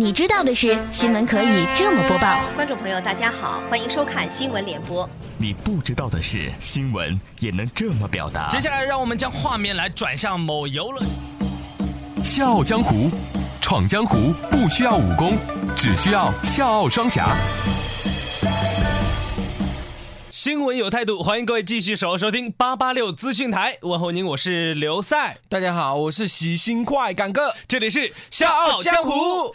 你知道的是，新闻可以这么播报。观众朋友，大家好，欢迎收看新闻联播。你不知道的是，新闻也能这么表达。接下来，让我们将画面来转向某游乐。笑傲江湖，闯江湖不需要武功，只需要笑傲双侠。新闻有态度，欢迎各位继续守候收听八八六资讯台。问候您，我是刘赛。大家好，我是喜新快感哥，这里是笑傲江湖。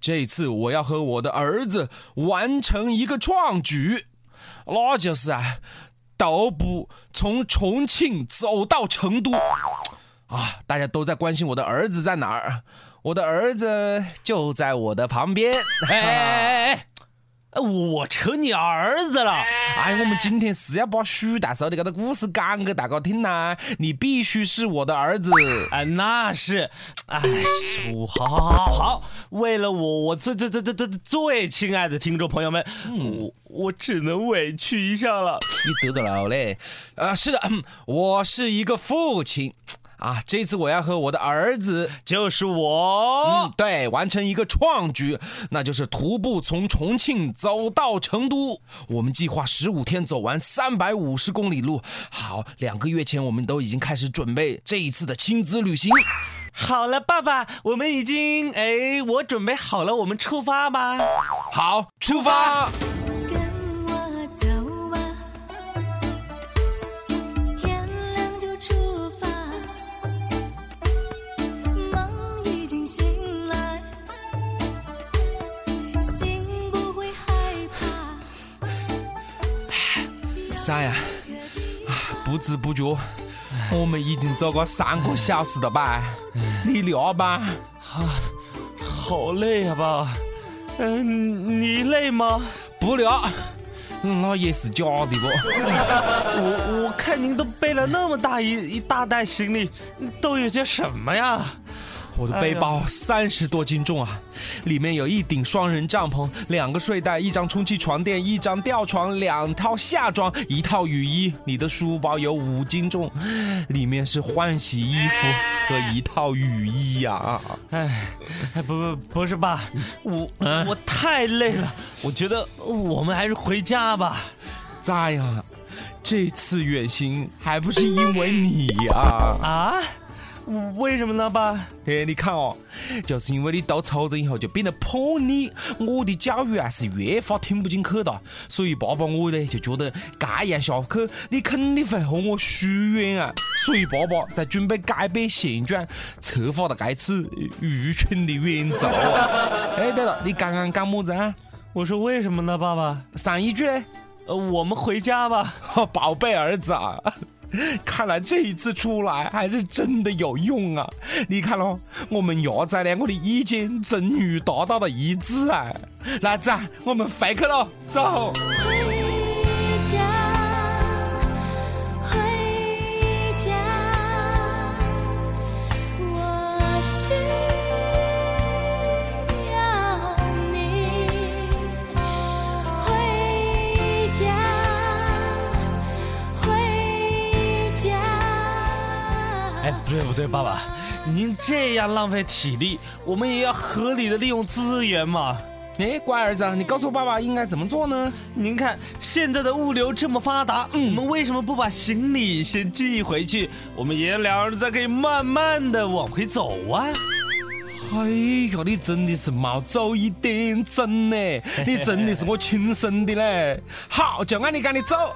这次我要和我的儿子完成一个创举，那就是啊，徒步从重庆走到成都。啊，大家都在关心我的儿子在哪儿，我的儿子就在我的旁边。哎 哎哎！我成你儿子了！哎，我们今天是要把许大少的这个故事讲给大家听呐，你必须是我的儿子。哎，那是，哎，好好好好好，为了我我最最最最最最亲爱的听众朋友们，我我只能委屈一下了。你得得了嘞？啊，是的，我是一个父亲。啊！这次我要和我的儿子，就是我，嗯，对，完成一个创举，那就是徒步从重庆走到成都。我们计划十五天走完三百五十公里路。好，两个月前我们都已经开始准备这一次的亲子旅行。好了，爸爸，我们已经，哎，我准备好了，我们出发吧。好，出发。不知不觉，我们已经走过三个小时了吧？你累吧？啊，好累啊，爸。嗯，你累吗？不累。那也是假的不？我我看您都背了那么大一一大袋行李，都有些什么呀？我的背包三十多斤重啊，里面有一顶双人帐篷，两个睡袋，一张充气床垫，一张吊床，两套夏装，一套雨衣。你的书包有五斤重，里面是换洗衣服和一套雨衣呀。哎，不不不是爸，我我太累了，我觉得我们还是回家吧。咋样？这次远行还不是因为你呀？啊？为什么呢，爸？哎，你看哦，就是因为你到潮州以后就变得叛逆，我的教育啊是越发听不进去的，所以爸爸我呢就觉得这样下去你肯定会和我疏远啊，所以爸爸在准备改变现状，策划了这次愚蠢的远走。哎，对了，你刚刚讲么子啊？我说为什么呢，爸爸？上一句呢？呃，我们回家吧。宝贝儿子啊！看来这一次出来还是真的有用啊！你看喽，我们亚仔两个的意见终于达到了一致啊！来子，我们回去了，走。对不对，爸爸，您这样浪费体力，我们也要合理的利用资源嘛。哎，乖儿子，你告诉爸爸应该怎么做呢？您看现在的物流这么发达，我们为什么不把行李先寄回去？我们爷俩儿子可以慢慢的往回走啊。哎呀，你真的是毛走一点真呢，你真的是我亲生的嘞。好，就按你讲的走。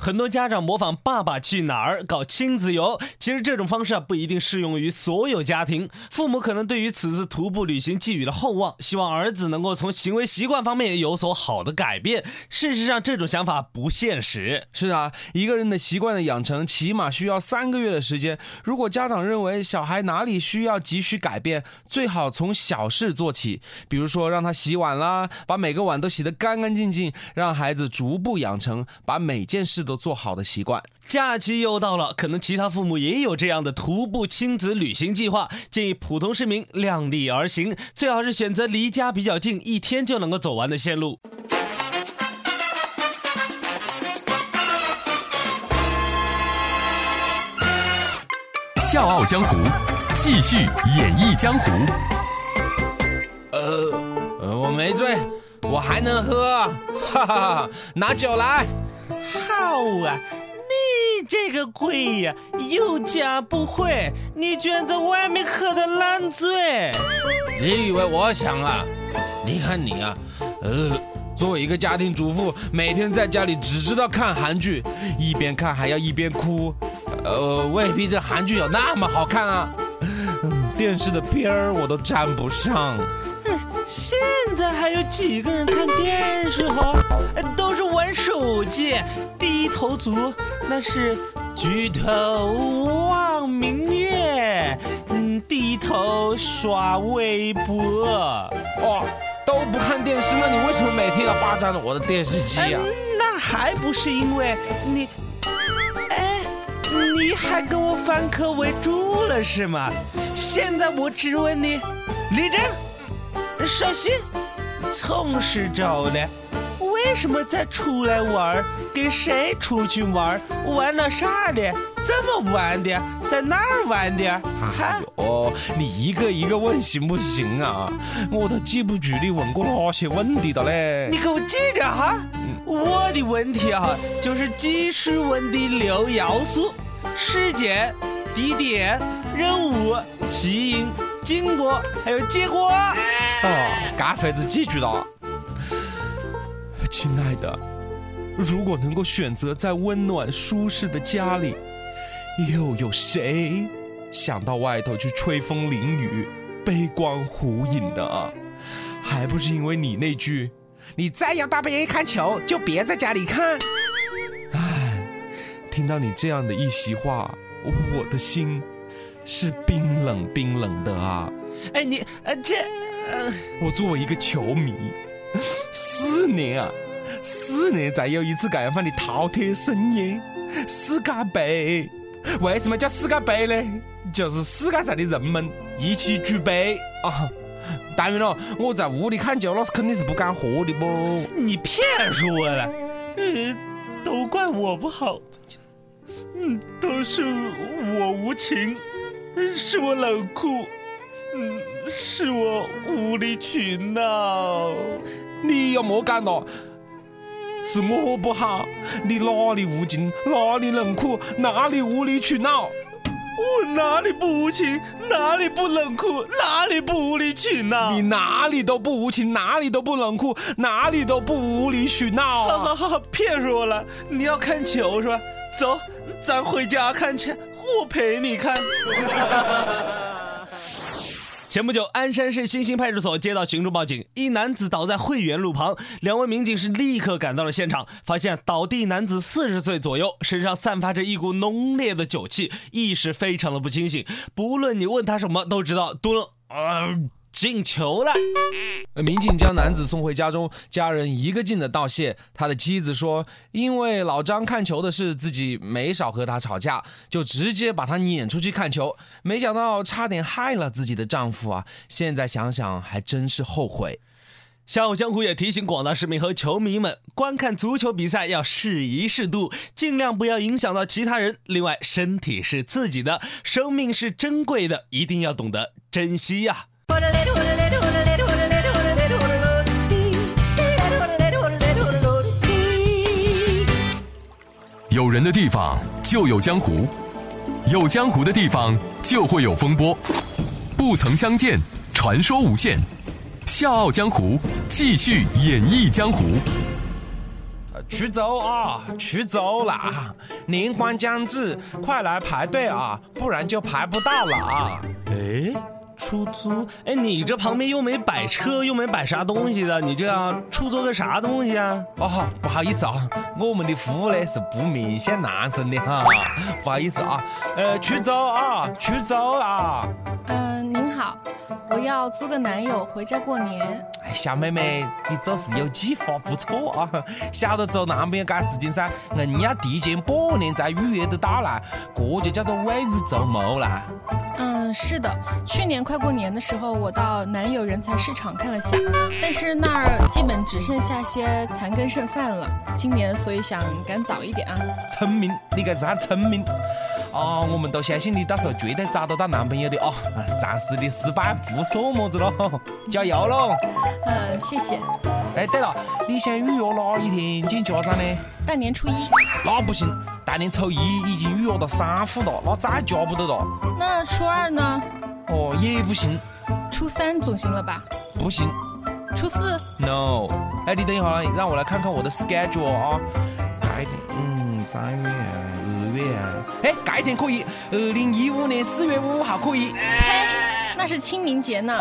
很多家长模仿《爸爸去哪儿》搞亲子游，其实这种方式啊不一定适用于所有家庭。父母可能对于此次徒步旅行寄予了厚望，希望儿子能够从行为习惯方面有所好的改变。事实上，这种想法不现实。是啊，一个人的习惯的养成起码需要三个月的时间。如果家长认为小孩哪里需要急需改变，最好从小事做起，比如说让他洗碗啦，把每个碗都洗得干干净净，让孩子逐步养成把每件事都做好的习惯。假期又到了，可能其他父母也有这样的徒步亲子旅行计划，建议普通市民量力而行，最好是选择离家比较近，一天就能够走完的线路。笑傲江湖，继续演绎江湖。呃，我没醉，我还能喝，哈哈哈！拿酒来。好啊，你这个鬼呀，有家不回，你居然在外面喝的烂醉。你以为我想啊？你看你啊，呃，作为一个家庭主妇，每天在家里只知道看韩剧，一边看还要一边哭。呃，未必这韩剧有那么好看啊。电视的片儿我都沾不上。现在还有几个人看电视哈？呃都是玩手机。低头族那是举头望明月，嗯，低头刷微博。哦，都不看电视，那你为什么每天要霸占我的电视机啊？嗯那还不是因为你，哎，你还跟我反客为主了是吗？现在我只问你，立正，稍息，从实招来，为什么再出来玩儿？跟谁出去玩儿？玩了啥的？怎么玩的？在哪儿玩的？哈？哦，你一个一个问行不行啊？我都记不住你问过哪些问题的嘞。你给我记着哈，我的问题哈就是记述文的六要素：时间、地点、人物、起因、经过，还有结果。哦，干费子记住了。亲爱的，如果能够选择在温暖舒适的家里，又有谁想到外头去吹风淋雨、悲观胡饮的啊？还不是因为你那句“你再要大半夜看球，就别在家里看”。唉，听到你这样的一席话，我的心是冰冷冰冷的啊。哎，你呃这呃，我作为一个球迷，四年啊，四年才有一次这样范的饕餮盛宴——世界杯。为什么叫世界杯呢？就是世界上的人们一起举杯啊！当然了，我在屋里看球，那是肯定是不敢喝的不。你骗说了，呃，都怪我不好，嗯，都是我无情，是我冷酷，嗯，是我无理取闹。你又莫讲了，是我不好，你哪里无情，哪里冷酷，哪里无理取闹？我哪里不无情，哪里不冷酷，哪里不无理取闹？你哪里都不无情，哪里都不冷酷，哪里都不无理取闹好好啊！好，骗说了，你要看球是吧？走，咱回家看去，我陪你看。前不久，鞍山市新兴派出所接到群众报警，一男子倒在汇源路旁，两位民警是立刻赶到了现场，发现倒地男子四十岁左右，身上散发着一股浓烈的酒气，意识非常的不清醒，不论你问他什么，都知道多了，呃，进球了。民警将男子送回家中，家人一个劲的道谢。他的妻子说：“因为老张看球的事，自己没少和他吵架，就直接把他撵出去看球。没想到差点害了自己的丈夫啊！现在想想还真是后悔。”笑傲江湖也提醒广大市民和球迷们，观看足球比赛要适宜适度，尽量不要影响到其他人。另外，身体是自己的，生命是珍贵的，一定要懂得珍惜呀、有人的地方就有江湖，有江湖的地方就会有风波。不曾相见，传说无限。笑傲江湖，继续演绎江湖。取走啊，取走啦！年关将至，快来排队啊，不然就排不到了啊！哎，出租？哎，你这旁边又没摆车，又没摆啥东西的，你这样出租个啥东西啊？哦，不好意思啊，我们的服务呢是不面向男生的哈，不好意思啊。呃，出租啊，出租啊。嗯，您好，我要租个男友回家过年。哎，小妹妹，你做事有计划，不错啊。晓得走男朋友干事情噻，硬要提前半年才预约得到啦，这就叫做未雨绸缪啦。嗯，是的，去年快过年的时候，我到南友人才市场看了下，但是那儿基本只剩下些残羹剩饭了。今年所以想赶早一点啊。聪明，你该是很聪明。啊，我们都相信你到时候绝对找得到男朋友的啊。暂时的失败不算么子喽，加油喽！嗯，谢谢。哎，对了，你想预约哪一天见家长呢？大年初一。那不行，大年初一已经预约到三户了，那再加不得了。那初二呢？哦，也不行。初三总行了吧？不行。初四？No。哎，你等一下，让我来看看我的 schedule 啊。改天，嗯，三月、二月，哎，改天可以。二零一五年四月五号可以。呸，那是清明节呢。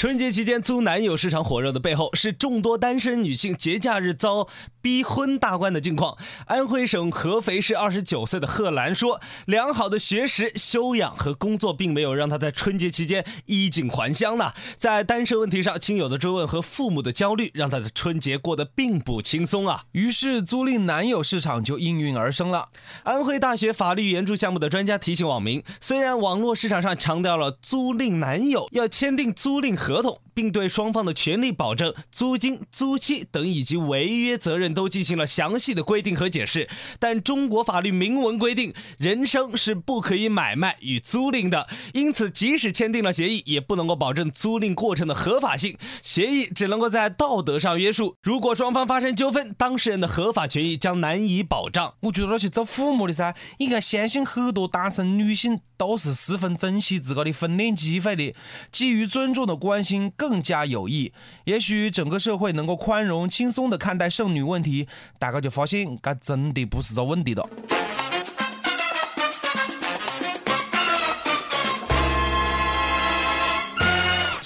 春节期间租男友市场火热的背后，是众多单身女性节假日遭逼婚大关的境况。安徽省合肥市二十九岁的贺兰说：“良好的学识、修养和工作，并没有让她在春节期间衣锦还乡呢。在单身问题上，亲友的追问和父母的焦虑，让她的春节过得并不轻松啊。于是，租赁男友市场就应运而生了。安徽大学法律援助项目的专家提醒网民：虽然网络市场上强调了租赁男友要签订租赁合合同。并对双方的权利保证、租金、租期等以及违约责任都进行了详细的规定和解释。但中国法律明文规定，人生是不可以买卖与租赁的，因此即使签订了协议，也不能够保证租赁过程的合法性。协议只能够在道德上约束。如果双方发生纠纷，当事人的合法权益将难以保障。我觉得那些做父母的噻，应该相信很多单身女性都是十分珍惜自个的婚恋机会的，基于尊重的关心。更加有益，也许整个社会能够宽容、轻松的看待剩女问题，大家就发现，这真的不是个问题了。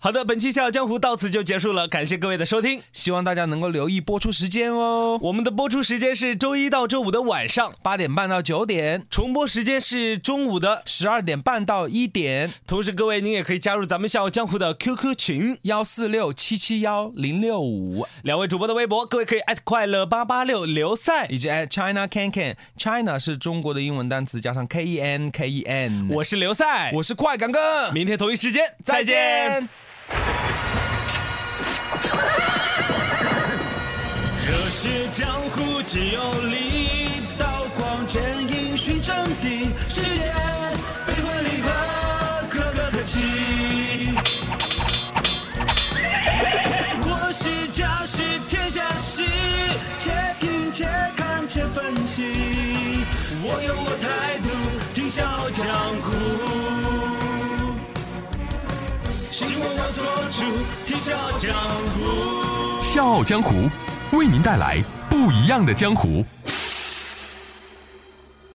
好的，本期笑傲江湖到此就结束了，感谢各位的收听，希望大家能够留意播出时间哦。我们的播出时间是周一到周五的晚上八点半到九点，重播时间是中午的十二点半到一点。同时，各位您也可以加入咱们笑傲江湖的 QQ 群幺四六七七幺零六五。两位主播的微博，各位可以艾特快乐八八六刘赛，以及艾 China Can Can，China 是中国的英文单词，加上 K E N K E N。我是刘赛，我是快感哥，明天同一时间再见。热是江湖皆有力，刀光剑影寻真谛。世间悲欢离合，可歌可泣。国喜家喜天下喜，且听且看且分析。我有我态度，听笑傲江湖。我做主，听笑傲江湖。笑傲江湖，为您带来不一样的江湖。